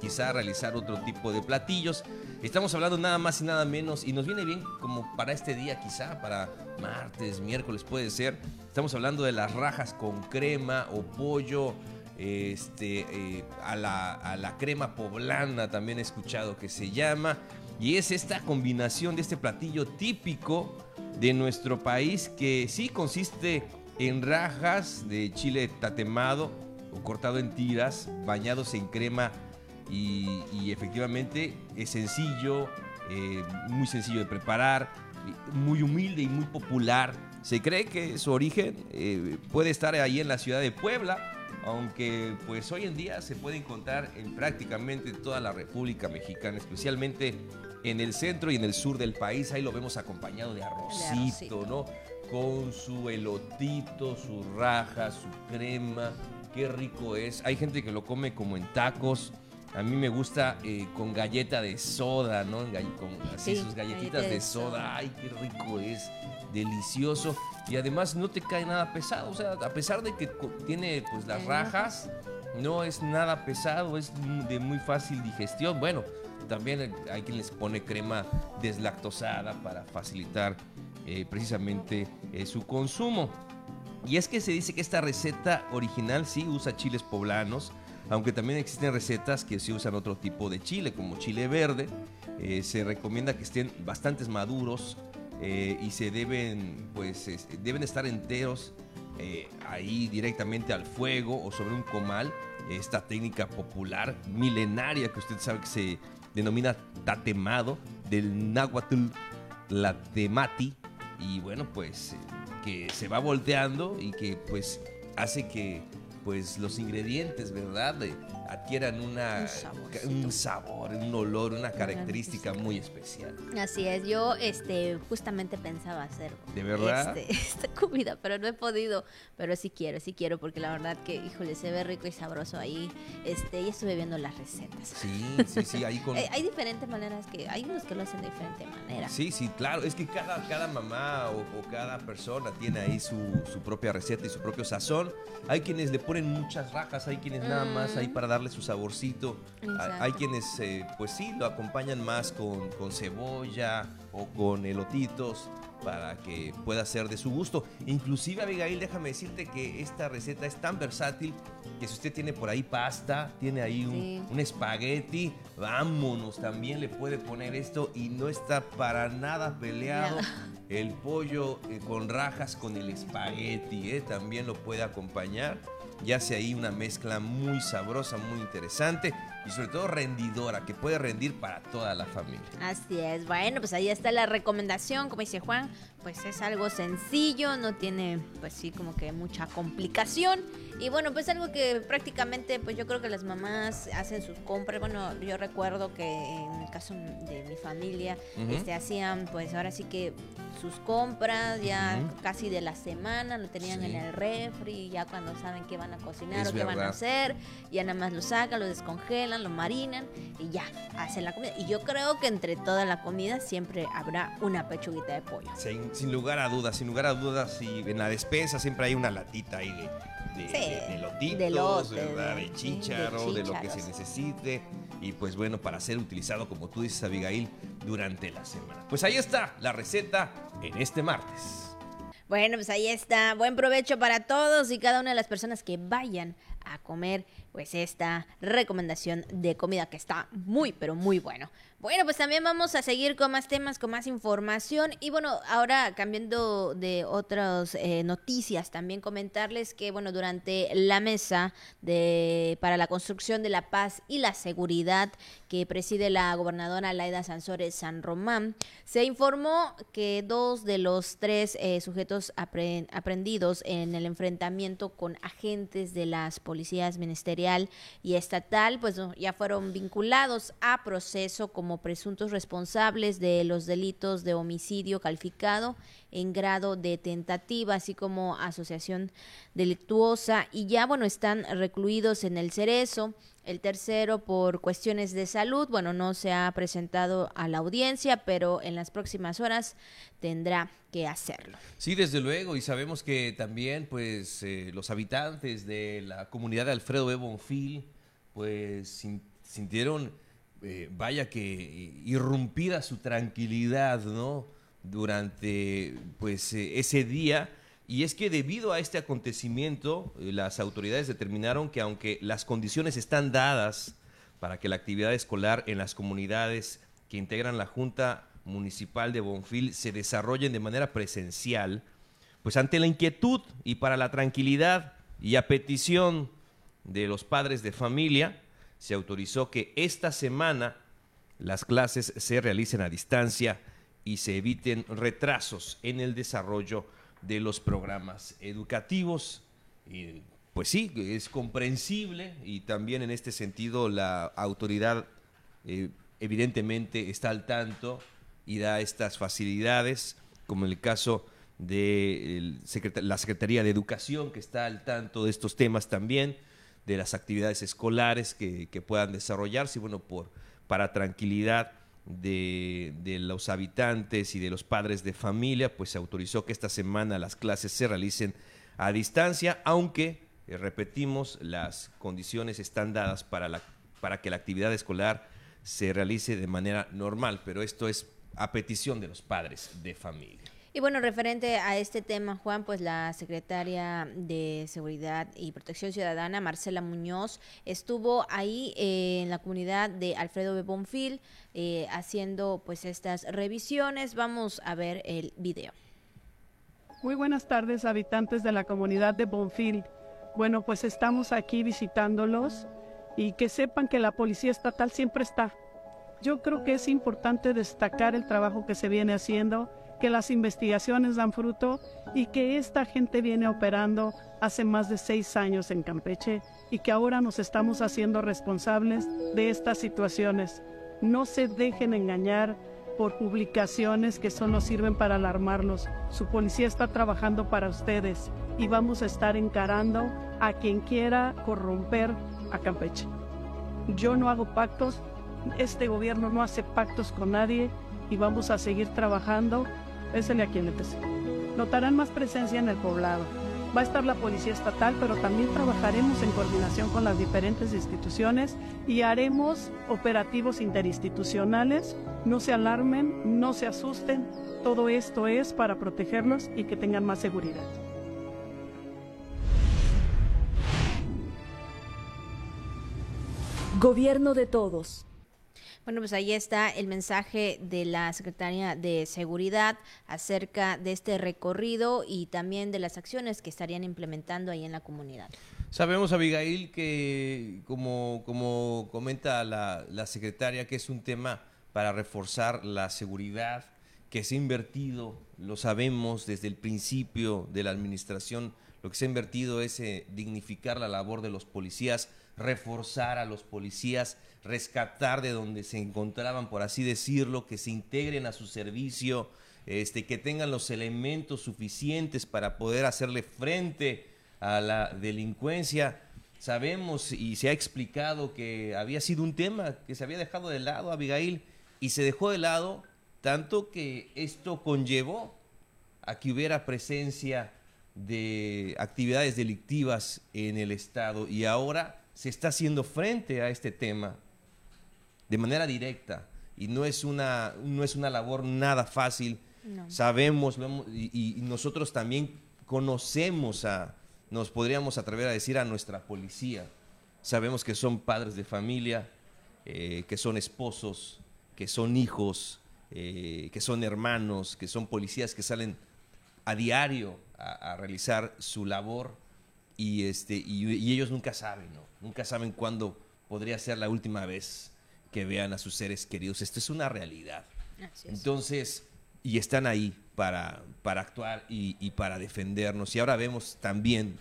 Speaker 2: quizá realizar otro tipo de platillos. Estamos hablando nada más y nada menos y nos viene bien como para este día quizá, para martes, miércoles puede ser. Estamos hablando de las rajas con crema o pollo. Este, eh, a, la, a la crema poblana también he escuchado que se llama. Y es esta combinación de este platillo típico de nuestro país que sí consiste en rajas de chile tatemado o cortado en tiras, bañados en crema y, efectivamente es sencillo, eh, muy sencillo de preparar, muy humilde y muy popular. Se cree que su origen eh, puede estar ahí en la ciudad de Puebla, aunque pues hoy en día se puede encontrar en prácticamente toda la República Mexicana, especialmente en el centro y en el sur del país. Ahí lo vemos acompañado de arrocito, ¿no? Con su elotito, su raja, su crema. Qué rico es. Hay gente que lo come como en tacos. A mí me gusta eh, con galleta de soda, ¿no? Con así sus galletitas de soda. Ay, qué rico es. Delicioso. Y además no te cae nada pesado. O sea, a pesar de que tiene pues las rajas, no es nada pesado, es de muy fácil digestión. Bueno, también hay quien les pone crema deslactosada para facilitar eh, precisamente eh, su consumo. Y es que se dice que esta receta original sí usa chiles poblanos, aunque también existen recetas que sí usan otro tipo de chile, como chile verde. Eh, se recomienda que estén bastante maduros y se deben, pues, deben estar enteros ahí directamente al fuego o sobre un comal. Esta técnica popular, milenaria, que usted sabe que se denomina tatemado, del náhuatl temati y bueno, pues eh, que se va volteando y que pues hace que pues los ingredientes, ¿verdad? Adquieran una, un, sabor, un olor, una característica muy especial.
Speaker 1: Así es, yo este, justamente pensaba hacer
Speaker 2: ¿De verdad?
Speaker 1: Este, esta comida, pero no he podido, pero sí quiero, sí quiero, porque la verdad que, híjole, se ve rico y sabroso ahí. Este, y estuve viendo las recetas.
Speaker 2: Sí, sí, sí, ahí con...
Speaker 1: hay, diferentes maneras que, hay unos que lo hacen de diferente manera.
Speaker 2: Sí, sí, claro, es que cada, cada mamá o, cada persona tiene ahí su, su, propia receta y su propio sazón. Hay quienes le ponen muchas rajas, hay quienes nada más ahí para darle su saborcito. Hay, quienes, eh, pues sí, lo acompañan más con, con cebolla o con elotitos para que pueda ser de su gusto. Inclusive, Abigail, déjame decirte que esta receta es tan versátil que si usted tiene por ahí pasta, tiene ahí un, espagueti, vámonos, también le puede poner esto y no está para nada peleado el pollo eh, con rajas con el espagueti, ¿eh? también lo puede acompañar. Ya hace ahí una mezcla muy sabrosa, muy interesante y sobre todo rendidora, que puede rendir para toda la familia.
Speaker 1: Así es, bueno, pues ahí está la recomendación, como dice Juan, pues es algo sencillo, no tiene pues sí como que mucha complicación. Y bueno, pues algo que prácticamente pues yo creo que las mamás hacen sus compras, bueno, yo recuerdo que en el caso de mi familia este hacían pues ahora sí que sus compras ya casi de la semana, lo tenían en el refri, ya cuando saben qué van a cocinar o qué van a hacer, ya nada más lo sacan, lo descongelan, lo marinan y ya hacen la comida. Y yo creo que entre toda la comida siempre habrá una pechuguita de pollo.
Speaker 2: Sin, lugar a dudas, sin lugar a dudas, y en la despensa siempre hay una latita ahí de, de, lotitos, de, de chícharo, de lo que se necesite y pues bueno, para ser utilizado, como tú dices, Abigail, durante la semana. Pues ahí está la receta en este martes.
Speaker 1: Bueno, pues ahí está. Buen provecho para todos y cada una de las personas que vayan a comer pues esta recomendación de comida que está muy pero muy bueno. Bueno, pues también vamos a seguir con más temas, con más información. Y bueno, ahora cambiando de otras eh, noticias, también comentarles que, bueno, durante la mesa de, para la construcción de la paz y la seguridad que preside la gobernadora Laida Sansores San Román, se informó que dos de los tres eh, sujetos aprendidos en el enfrentamiento con agentes de las policías y estatal, pues ya fueron vinculados a proceso como presuntos responsables de los delitos de homicidio calificado en grado de tentativa, así como asociación delictuosa, y ya, bueno, están recluidos en el Cerezo. El tercero, por cuestiones de salud, bueno, no se ha presentado a la audiencia, pero en las próximas horas tendrá que hacerlo.
Speaker 2: Sí, desde luego, y sabemos que también, pues, eh, los habitantes de la comunidad de Alfredo B. Bonfil, pues, sintieron eh, vaya que irrumpida su tranquilidad, ¿no? Durante, pues, eh, ese día. Y es que debido a este acontecimiento, eh, las autoridades determinaron que aunque las condiciones están dadas para que la actividad escolar en las comunidades que integran la Junta Municipal de Bonfil se desarrollen de manera presencial, pues ante la inquietud y para la tranquilidad y a petición de los padres de familia, se autorizó que esta semana las clases se realicen a distancia y se eviten retrasos en el desarrollo de los programas educativos. Pues sí, es comprensible y también en este sentido la autoridad eh, evidentemente está al tanto y da estas facilidades, como en el caso de la Secretaría de Educación, que está al tanto de estos temas también de las actividades escolares que, puedan desarrollarse, y bueno, por, para tranquilidad de, los habitantes y de los padres de familia, pues se autorizó que esta semana las clases se realicen a distancia, aunque, eh, repetimos, las condiciones están dadas para, la, para que la actividad escolar se realice de manera normal, pero esto es a petición de los padres de familia.
Speaker 1: Y bueno, referente a este tema, Juan, pues la secretaria de Seguridad y Protección Ciudadana, Marcela Muñoz, estuvo ahí eh, en la comunidad de Alfredo de Bonfil eh, haciendo pues estas revisiones. Vamos a ver el video.
Speaker 14: Muy buenas tardes, habitantes de la comunidad de Bonfil. Bueno, pues estamos aquí visitándolos y que sepan que la Policía Estatal siempre está. Yo creo que es importante destacar el trabajo que se viene haciendo que las investigaciones dan fruto y que esta gente viene operando hace más de seis años en Campeche y que ahora nos estamos haciendo responsables de estas situaciones. No se dejen engañar por publicaciones que solo sirven para alarmarlos. Su policía está trabajando para ustedes y vamos a estar encarando a quien quiera corromper a Campeche. Yo no hago pactos, este gobierno no hace pactos con nadie y vamos a seguir trabajando. Pésele a quien le pese. Notarán más presencia en el poblado. Va a estar la Policía Estatal, pero también trabajaremos en coordinación con las diferentes instituciones y haremos operativos interinstitucionales. No se alarmen, no se asusten. Todo esto es para protegerlos y que tengan más seguridad.
Speaker 15: Gobierno de todos.
Speaker 1: Bueno, pues ahí está el mensaje de la Secretaría de Seguridad acerca de este recorrido y también de las acciones que estarían implementando ahí en la comunidad.
Speaker 2: Sabemos, Abigail, que como, como comenta la, la secretaria, que es un tema para reforzar la seguridad, que se ha invertido, lo sabemos desde el principio de la administración, lo que se ha invertido es eh, dignificar la labor de los policías, reforzar a los policías, rescatar de donde se encontraban, por así decirlo, que se integren a su servicio, este, que tengan los elementos suficientes para poder hacerle frente a la delincuencia. Sabemos y se ha explicado que había sido un tema que se había dejado de lado, Abigail, y se dejó de lado tanto que esto conllevó a que hubiera presencia de actividades delictivas en el Estado y ahora se está haciendo frente a este tema de manera directa y no es una, no es una labor nada fácil. Sabemos y, nosotros también conocemos a, nos podríamos atrever a decir a nuestra policía. Sabemos que son padres de familia, eh, que son esposos, que son hijos, eh, que son hermanos, que son policías que salen a diario a, realizar su labor y, este, y, ellos nunca saben, Nunca saben cuándo podría ser la última vez que vean a sus seres queridos. Esto es una realidad. Entonces, y están ahí para, para actuar y, para defendernos. Y ahora vemos también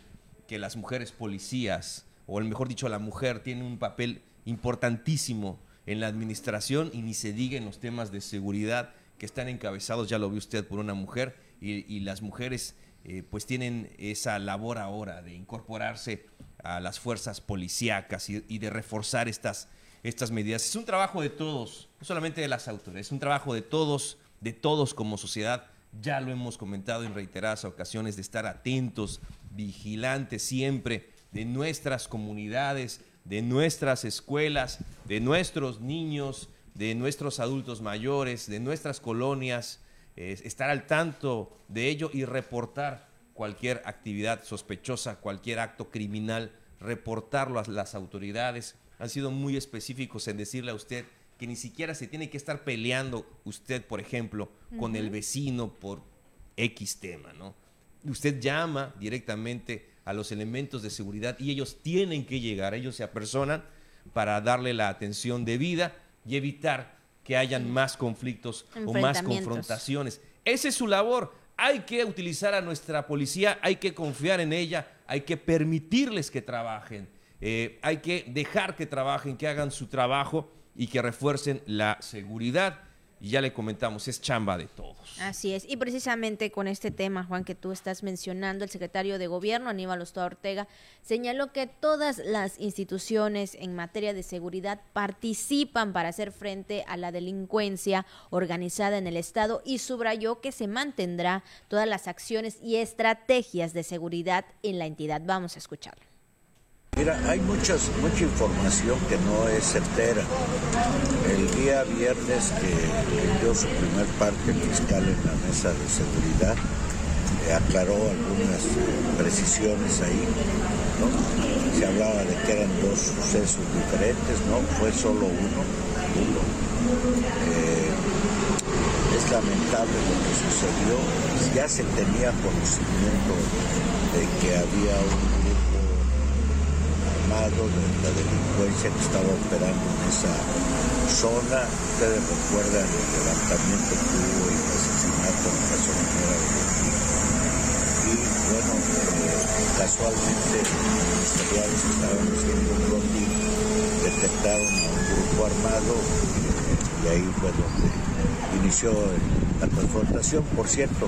Speaker 2: que las mujeres policías, o mejor dicho, la mujer tiene un papel importantísimo en la administración y ni se diga en los temas de seguridad que están encabezados, ya lo vio usted, por una mujer y, las mujeres eh, pues tienen esa labor ahora de incorporarse a las fuerzas policíacas y de reforzar estas estas medidas. Es un trabajo de todos, no solamente de las autoridades, es un trabajo de todos, de todos como sociedad. Ya lo hemos comentado en reiteradas ocasiones, de estar atentos, vigilantes siempre de nuestras comunidades, de nuestras escuelas, de nuestros niños, de nuestros adultos mayores, de nuestras colonias, estar al tanto de ello y reportar cualquier actividad sospechosa, cualquier acto criminal, reportarlo a las autoridades han sido muy específicos en decirle a usted que ni siquiera se tiene que estar peleando usted, por ejemplo, con el vecino por X tema, ¿no? Usted llama directamente a los elementos de seguridad y ellos tienen que llegar, ellos se apersonan para darle la atención debida y evitar que hayan más conflictos o más confrontaciones. Esa es su labor. Hay que utilizar a nuestra policía, hay que confiar en ella, hay que permitirles que trabajen eh, hay que dejar que trabajen, que hagan su trabajo y que refuercen la seguridad. Y ya le comentamos, es chamba de todos.
Speaker 1: Así es. Y precisamente con este tema, Juan, que tú estás mencionando, el secretario de Gobierno, Aníbal Ostoa Ortega, señaló que todas las instituciones en materia de seguridad participan para hacer frente a la delincuencia organizada en el Estado y subrayó que se mantendrá todas las acciones y estrategias de seguridad en la entidad. Vamos a escucharlo.
Speaker 16: Mira, hay muchas, mucha información que no es certera. El día viernes que dio su primer parte el fiscal en la mesa de seguridad, eh, aclaró algunas eh, precisiones ahí. Se hablaba de que eran dos sucesos diferentes, ¿no? Fue solo uno. uno. Eh, es lamentable lo que sucedió. Ya se tenía conocimiento de que había un de la delincuencia que estaba operando en esa zona. Ustedes recuerdan el levantamiento que hubo y las campeonato en gasolinera de. Y bueno, eh, casualmente los que estaban haciendo un rondín detectaron a un grupo armado y ahí fue donde inició la confrontación. Por cierto,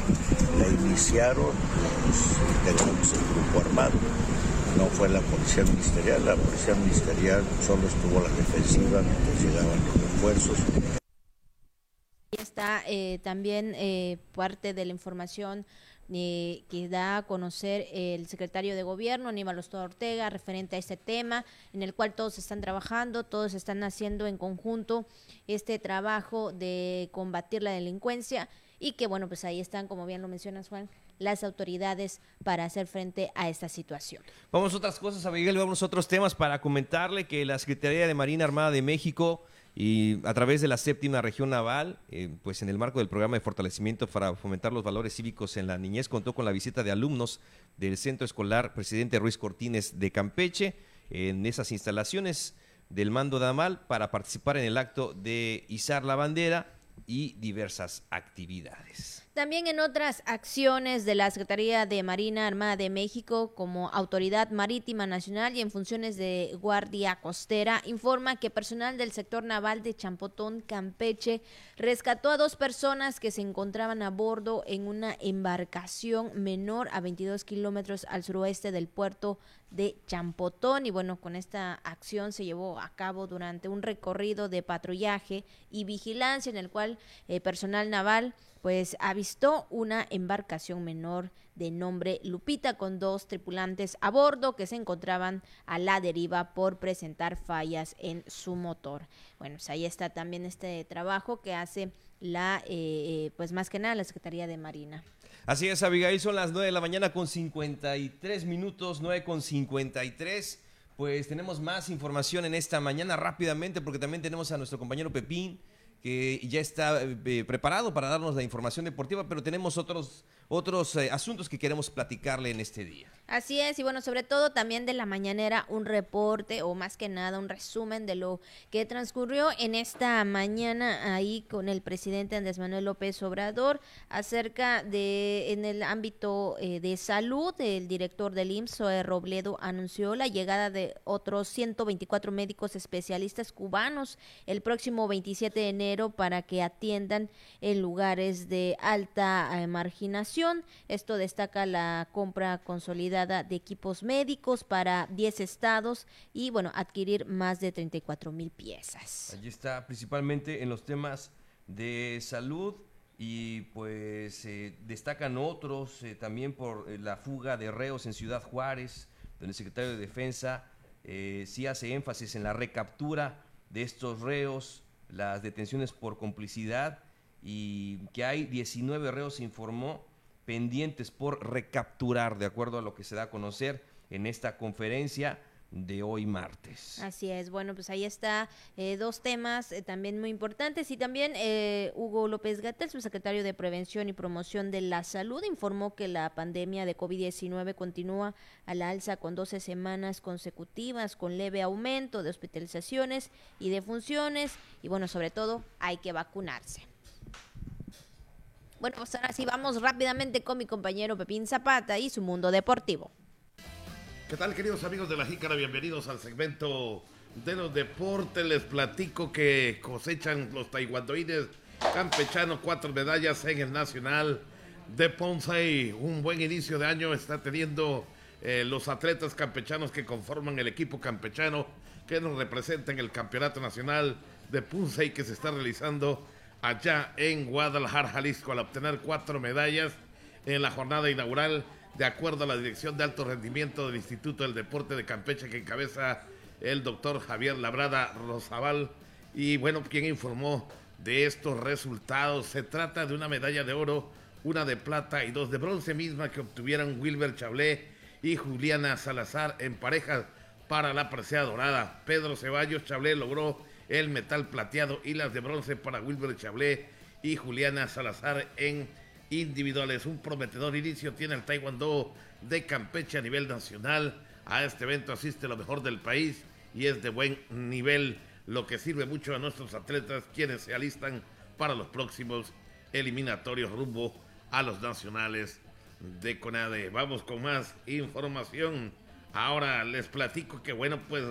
Speaker 16: la iniciaron los integrantes del grupo armado no fue la policía ministerial, la policía ministerial solo estuvo la defensiva mientras llegaban los refuerzos.
Speaker 1: Está eh, también eh, parte de la información eh, que da a conocer el secretario de gobierno, Aníbal Ostoa Ortega, referente a este tema, en el cual todos están trabajando, todos están haciendo en conjunto este trabajo de combatir la delincuencia y que bueno, pues ahí están, como bien lo mencionas Juan, las autoridades para hacer frente a esta situación.
Speaker 2: Vamos a otras cosas, Abigail, vamos a otros temas para comentarle que la Secretaría de Marina Armada de México y a través de la séptima región naval, eh, pues en el marco del programa de fortalecimiento para fomentar los valores cívicos en la niñez, contó con la visita de alumnos del Centro Escolar Presidente Ruiz Cortines de Campeche en esas instalaciones del mando de Amal para participar en el acto de izar la bandera y diversas actividades.
Speaker 1: También en otras acciones de la Secretaría de Marina Armada de México como Autoridad Marítima Nacional y en funciones de Guardia Costera, informa que personal del sector naval de Champotón, Campeche, rescató a dos personas que se encontraban a bordo en una embarcación menor a 22 kilómetros al suroeste del puerto de Champotón. Y bueno, con esta acción se llevó a cabo durante un recorrido de patrullaje y vigilancia en el cual eh, personal naval pues avistó una embarcación menor de nombre Lupita con dos tripulantes a bordo que se encontraban a la deriva por presentar fallas en su motor. Bueno, pues ahí está también este trabajo que hace la, eh, eh, pues más que nada la Secretaría de Marina.
Speaker 2: Así es, Abigail, son las 9 de la mañana con 53 minutos, 9 con 53. Pues tenemos más información en esta mañana rápidamente porque también tenemos a nuestro compañero Pepín que ya está eh, preparado para darnos la información deportiva, pero tenemos otros, otros eh, asuntos que queremos platicarle en este día.
Speaker 1: Así es, y bueno, sobre todo también de la mañanera un reporte o más que nada un resumen de lo que transcurrió en esta mañana ahí con el presidente Andrés Manuel López Obrador acerca de, en el ámbito eh, de salud, el director del IMSS, Robledo, anunció la llegada de otros 124 médicos especialistas cubanos el próximo 27 de enero para que atiendan en lugares de alta eh, marginación. Esto destaca la compra consolidada de equipos médicos para 10 estados y, bueno, adquirir más de 34 mil piezas.
Speaker 2: Allí está, principalmente en los temas de salud y pues eh, destacan otros eh, también por eh, la fuga de reos en Ciudad Juárez, donde el secretario de Defensa sí hace énfasis en la recaptura de estos reos, las detenciones por complicidad y que hay 19 reos, informó, pendientes por recapturar, de acuerdo a lo que se da a conocer en esta conferencia de hoy martes.
Speaker 1: Así es, bueno, pues ahí está eh, dos temas eh, también muy importantes y también eh, Hugo López Gatel, subsecretario de Prevención y Promoción de la Salud, informó que la pandemia de COVID-19 continúa a la alza con 12 semanas consecutivas con leve aumento de hospitalizaciones y de funciones y bueno, sobre todo hay que vacunarse. Bueno, pues ahora sí vamos rápidamente con mi compañero Pepín Zapata y su mundo deportivo.
Speaker 15: ¿Qué tal, queridos amigos de la Jícara? Bienvenidos al segmento de los deportes. Les platico que cosechan los taiwandoines campechanos cuatro medallas en el Nacional de Ponce. Un buen inicio de año está teniendo eh, los atletas campechanos que conforman el equipo campechano que nos representa en el Campeonato Nacional de Ponce que se está realizando allá en Guadalajara, Jalisco, al obtener cuatro medallas en la jornada inaugural, de acuerdo a la Dirección de Alto Rendimiento del Instituto del Deporte de Campeche, que encabeza el doctor Javier Labrada Rosabal. Y bueno, quien informó de estos resultados, se trata de una medalla de oro, una de plata y dos de bronce misma que obtuvieron Wilber Chablé y Juliana Salazar en pareja para la presea dorada. Pedro Ceballos Chablé logró el metal plateado y las de bronce para Wilber Chablé y Juliana Salazar en individuales. Un prometedor inicio tiene el Taekwondo de Campeche a nivel nacional. A este evento asiste lo mejor del país y es de buen nivel, lo que sirve mucho a nuestros atletas quienes se alistan para los próximos eliminatorios rumbo a los nacionales de CONADE. Vamos con más información. Ahora les platico que bueno, pues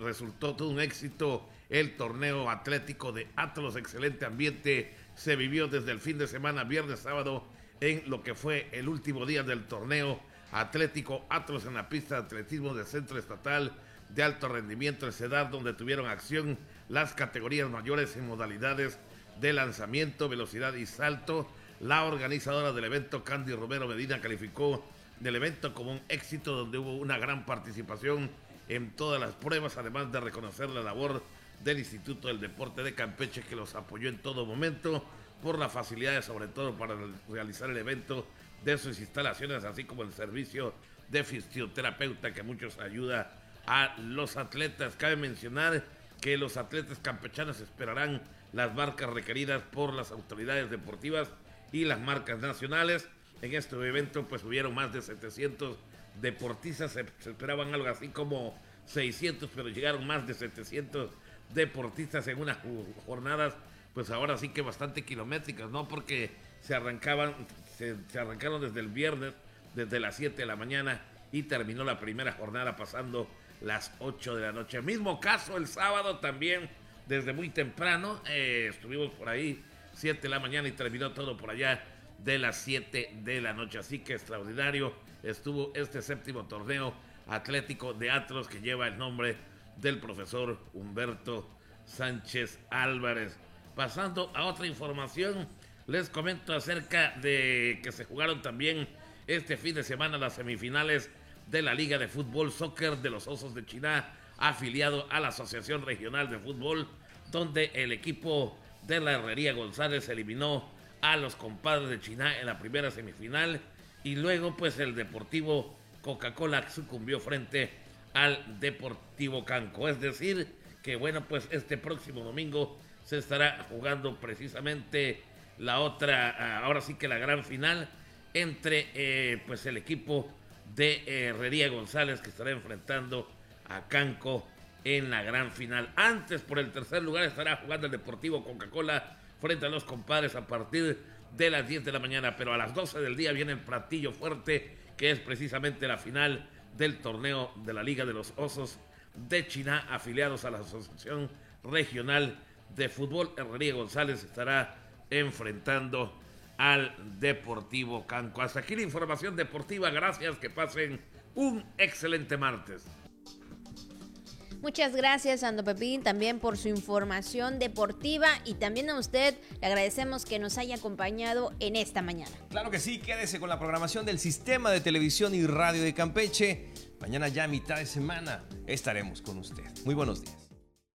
Speaker 15: resultó todo un éxito el torneo atlético de Atlos, excelente ambiente, se vivió desde el fin de semana, viernes, sábado, en lo que fue el último día del torneo atlético Atlos en la pista de atletismo del Centro Estatal de Alto Rendimiento, el CEDAR, donde tuvieron acción las categorías mayores en modalidades de lanzamiento, velocidad y salto. La organizadora del evento, Candy Romero Medina, calificó del evento como un éxito donde hubo una gran participación en todas las pruebas, además de reconocer la labor del Instituto del Deporte de Campeche que los apoyó en todo momento por las facilidades, sobre todo para realizar el evento de sus instalaciones, así como el servicio de fisioterapeuta que muchos ayuda a los atletas. Cabe mencionar que los atletas campechanos esperarán las marcas requeridas por las autoridades deportivas y las marcas nacionales. En este evento pues hubieron más de 700 deportistas, se, esperaban algo así como 600, pero llegaron más de 700 deportistas en unas jornadas, pues ahora sí que bastante kilométricas, ¿no? Porque se arrancaban, se, arrancaron desde el viernes, desde las 7 de la mañana y terminó la primera jornada pasando las 8 de la noche. Mismo caso el sábado también, desde muy temprano, eh, estuvimos por ahí 7 de la mañana y terminó todo por allá de las 7 de la noche. Así que extraordinario estuvo este séptimo torneo atlético de Atros que lleva el nombre del profesor Humberto Sánchez Álvarez. Pasando a otra información, les comento acerca de que se jugaron también este fin de semana las semifinales de la Liga de Fútbol Soccer de los Osos de China, afiliado a la Asociación Regional de Fútbol, donde el equipo de la Herrería González eliminó a los compadres de China en la primera semifinal y luego pues el Deportivo Coca-Cola sucumbió frente al Deportivo Canco. Es decir, que bueno, pues este próximo domingo se estará jugando precisamente la otra, ah, ahora sí que la gran final entre eh, pues el equipo de Herrería González que estará enfrentando a Canco en la gran final. Antes, por el tercer lugar, estará jugando el Deportivo Coca-Cola frente a los compadres a partir de las 10 de la mañana, pero a las 12 del día viene el platillo fuerte, que es precisamente la final del torneo de la Liga de los Osos de China, afiliados a la Asociación Regional de Fútbol. Herrería González estará enfrentando al Deportivo Canco. Hasta aquí la información deportiva. Gracias, que pasen un excelente martes.
Speaker 1: Muchas gracias, Ando Pepín, también por su información deportiva y también a usted le agradecemos que nos haya acompañado en esta mañana.
Speaker 2: Claro que sí, quédese con la programación del Sistema de Televisión y Radio de Campeche. Mañana ya mitad de semana estaremos con usted. Muy buenos días.